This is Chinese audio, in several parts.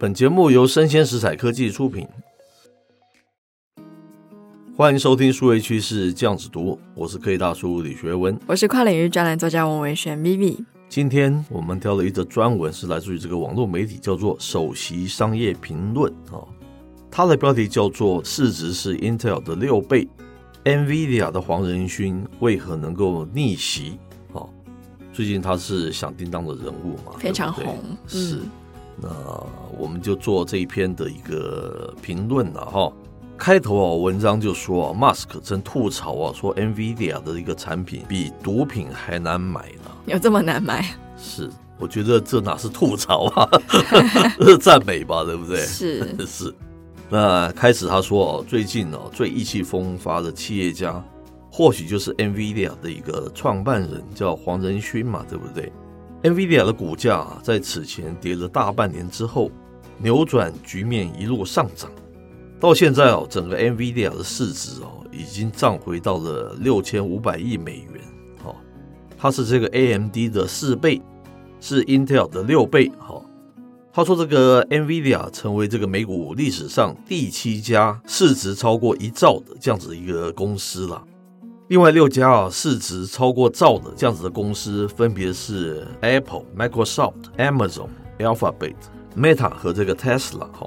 本节目由生鲜食材科技出品，欢迎收听数位趋势酱子读，我是科技大叔李学文，我是跨领域专栏作家王维轩 Vivi。今天我们挑了一则专文，是来自于这个网络媒体，叫做《首席商业评论》啊，它的标题叫做“市值是 Intel 的六倍，NVIDIA 的黄仁勋为何能够逆袭？”啊，最近他是响叮当的人物嘛，非常红，是。嗯那我们就做这一篇的一个评论了哈。开头啊，文章就说啊，Musk 真吐槽啊，说 NVIDIA 的一个产品比毒品还难买呢。有这么难买？是，我觉得这哪是吐槽啊，这 是赞美吧，对不对？是 是。那开始他说哦，最近哦最意气风发的企业家，或许就是 NVIDIA 的一个创办人，叫黄仁勋嘛，对不对？NVIDIA 的股价在此前跌了大半年之后，扭转局面，一路上涨。到现在哦，整个 NVIDIA 的市值哦，已经涨回到了六千五百亿美元。哦，它是这个 AMD 的四倍，是 Intel 的六倍。哈，他说这个 NVIDIA 成为这个美股历史上第七家市值超过一兆的这样子一个公司了。另外六家啊，市值超过兆的这样子的公司，分别是 Apple、Microsoft、Amazon、Alphabet、Meta 和这个 Tesla。哈，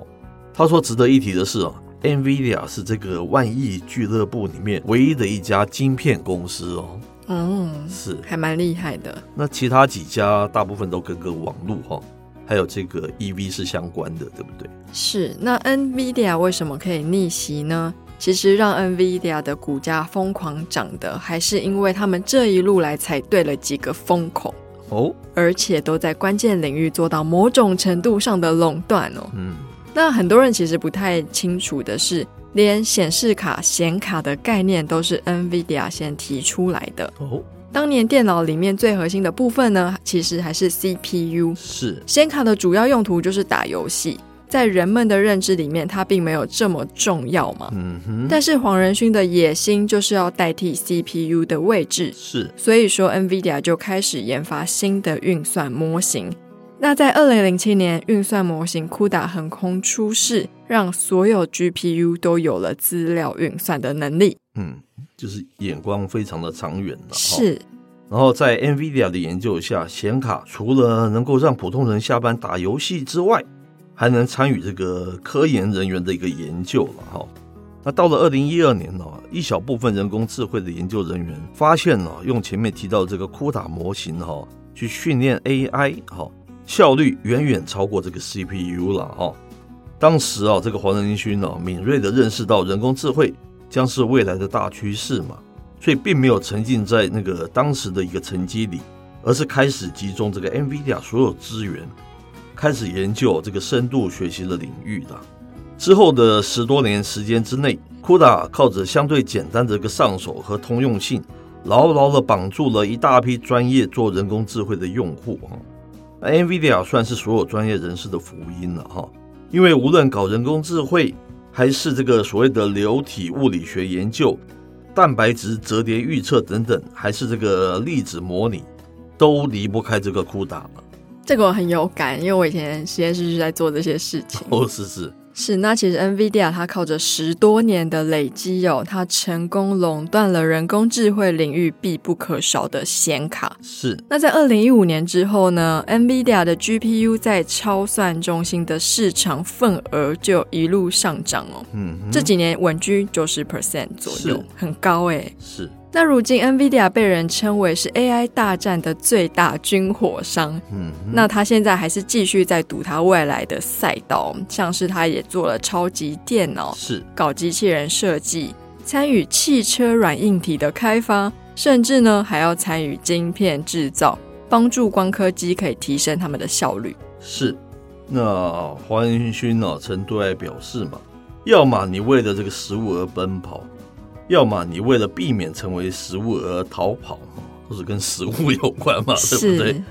他说值得一提的是啊，NVIDIA 是这个万亿俱乐部里面唯一的一家晶片公司哦。嗯，是还蛮厉害的。那其他几家大部分都跟个网络哈，还有这个 EV 是相关的，对不对？是。那 NVIDIA 为什么可以逆袭呢？其实让 NVIDIA 的股价疯狂涨的，还是因为他们这一路来踩对了几个风口哦，而且都在关键领域做到某种程度上的垄断哦。嗯，那很多人其实不太清楚的是，连显示卡显卡的概念都是 NVIDIA 先提出来的哦。当年电脑里面最核心的部分呢，其实还是 CPU，是显卡的主要用途就是打游戏。在人们的认知里面，它并没有这么重要嘛。嗯哼。但是黄仁勋的野心就是要代替 CPU 的位置，是。所以说，NVIDIA 就开始研发新的运算模型。那在二零零七年，运算模型 CUDA 横空出世，让所有 GPU 都有了资料运算的能力。嗯，就是眼光非常的长远了。是。然后在 NVIDIA 的研究下，显卡除了能够让普通人下班打游戏之外，还能参与这个科研人员的一个研究了哈。那到了二零一二年呢，一小部分人工智慧的研究人员发现了，用前面提到的这个库塔模型哈，去训练 AI 哈，效率远远超过这个 CPU 了哈。当时啊，这个黄仁勋呢，敏锐地认识到人工智慧将是未来的大趋势嘛，所以并没有沉浸在那个当时的一个成绩里，而是开始集中这个 NVIDIA 所有资源。开始研究这个深度学习的领域了。之后的十多年时间之内，CUDA 靠着相对简单的一个上手和通用性，牢牢的绑住了一大批专业做人工智慧的用户哈。NVIDIA 算是所有专业人士的福音了哈，因为无论搞人工智慧，还是这个所谓的流体物理学研究、蛋白质折叠预测等等，还是这个粒子模拟，都离不开这个 CUDA 了。这个我很有感，因为我以前实验室就在做这些事情。哦，是是是。那其实 NVIDIA 它靠着十多年的累积哦，它成功垄断了人工智慧领域必不可少的显卡。是。那在二零一五年之后呢，NVIDIA 的 GPU 在超算中心的市场份额就一路上涨哦。嗯哼。这几年稳居九十 percent 左右，很高诶。是。那如今，NVIDIA 被人称为是 AI 大战的最大军火商。嗯，那他现在还是继续在赌他未来的赛道，像是他也做了超级电脑，是搞机器人设计，参与汽车软硬体的开发，甚至呢还要参与晶片制造，帮助光刻机可以提升他们的效率。是。那黄仁勋呢曾对外表示嘛，要么你为了这个食物而奔跑。要么你为了避免成为食物而逃跑，或是跟食物有关嘛，对不对？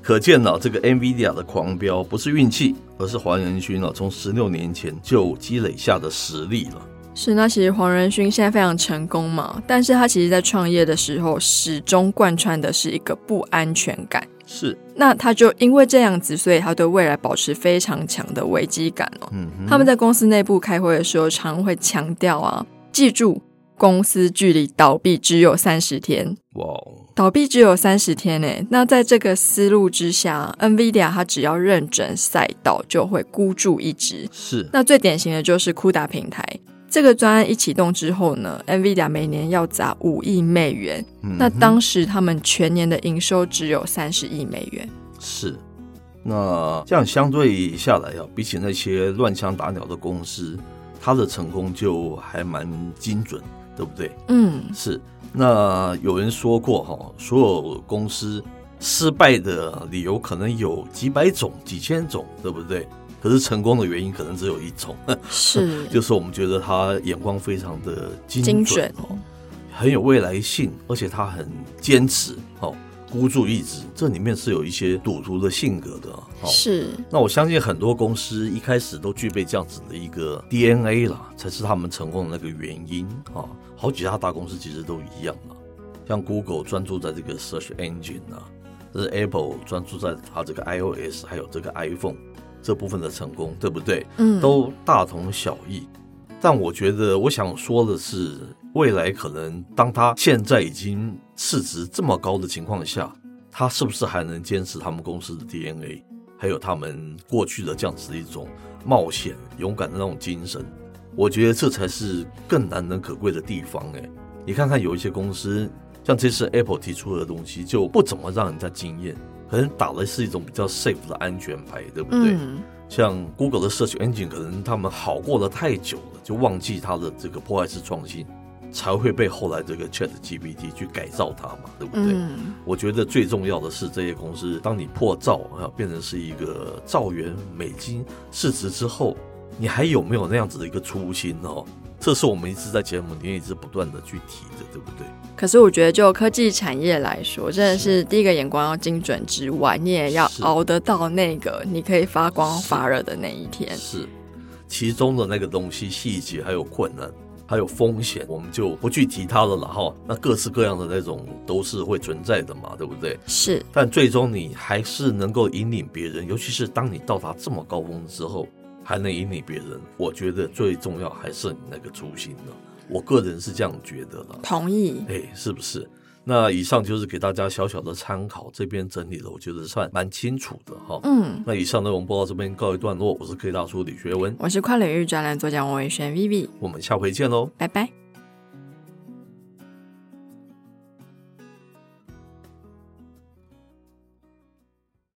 可见呢，这个 NVIDIA 的狂飙不是运气，而是黄仁勋呢从十六年前就积累下的实力了。是，那其实黄仁勋现在非常成功嘛，但是他其实在创业的时候始终贯穿的是一个不安全感，是。那他就因为这样子，所以他对未来保持非常强的危机感哦。嗯哼，他们在公司内部开会的时候，常会强调啊，记住，公司距离倒闭只有三十天。哇，倒闭只有三十天诶。那在这个思路之下，NVIDIA 它只要认准赛道，就会孤注一掷。是。那最典型的就是 CUDA 平台。这个专案一启动之后呢，NVIDIA 每年要砸五亿美元。嗯、那当时他们全年的营收只有三十亿美元。是，那这样相对下来啊，比起那些乱枪打鸟的公司，它的成功就还蛮精准，对不对？嗯，是。那有人说过哈，所有公司失败的理由可能有几百种、几千种，对不对？可是成功的原因可能只有一种，是，就是我们觉得他眼光非常的精准，哦，很有未来性，而且他很坚持哦，孤注一掷，这里面是有一些赌徒的性格的，哦，是。那我相信很多公司一开始都具备这样子的一个 DNA 啦，才是他们成功的那个原因啊，哦。好几家大公司其实都一样啊，像 Google 专注在这个 Search Engine 啊，这是 Apple 专注在它这个 iOS 还有这个 iPhone。这部分的成功，对不对？嗯，都大同小异。但我觉得，我想说的是，未来可能当他现在已经市值这么高的情况下，他是不是还能坚持他们公司的 DNA，还有他们过去的这样子的一种冒险、勇敢的那种精神？我觉得这才是更难能可贵的地方。哎，你看看有一些公司，像这次 Apple 提出的东西，就不怎么让人家惊艳。可能打的是一种比较 safe 的安全牌，对不对？嗯、像 Google 的 Search Engine，可能他们好过了太久了，就忘记它的这个破坏式创新，才会被后来这个 Chat GPT 去改造它嘛，对不对？嗯、我觉得最重要的是这些公司，当你破兆啊变成是一个兆元美金市值之后，你还有没有那样子的一个初心哦？这是我们一直在节目里面一直不断的去提的，对不对？可是我觉得，就科技产业来说，真的是第一个眼光要精准之外，你也要熬得到那个你可以发光发热的那一天。是，是其中的那个东西细节还有困难，还有风险，我们就不去提它了了哈。那各式各样的那种都是会存在的嘛，对不对？是。但最终你还是能够引领别人，尤其是当你到达这么高峰之后。还能引领别人，我觉得最重要还是你那个初心了。我个人是这样觉得的。同意。哎，是不是？那以上就是给大家小小的参考，这边整理的我觉得算蛮清楚的哈。嗯。那以上呢，我们播到这边告一段落。我是 K 大叔李学文，我是跨领域专栏作家王伟轩 Vivi，我们下回见喽，拜拜。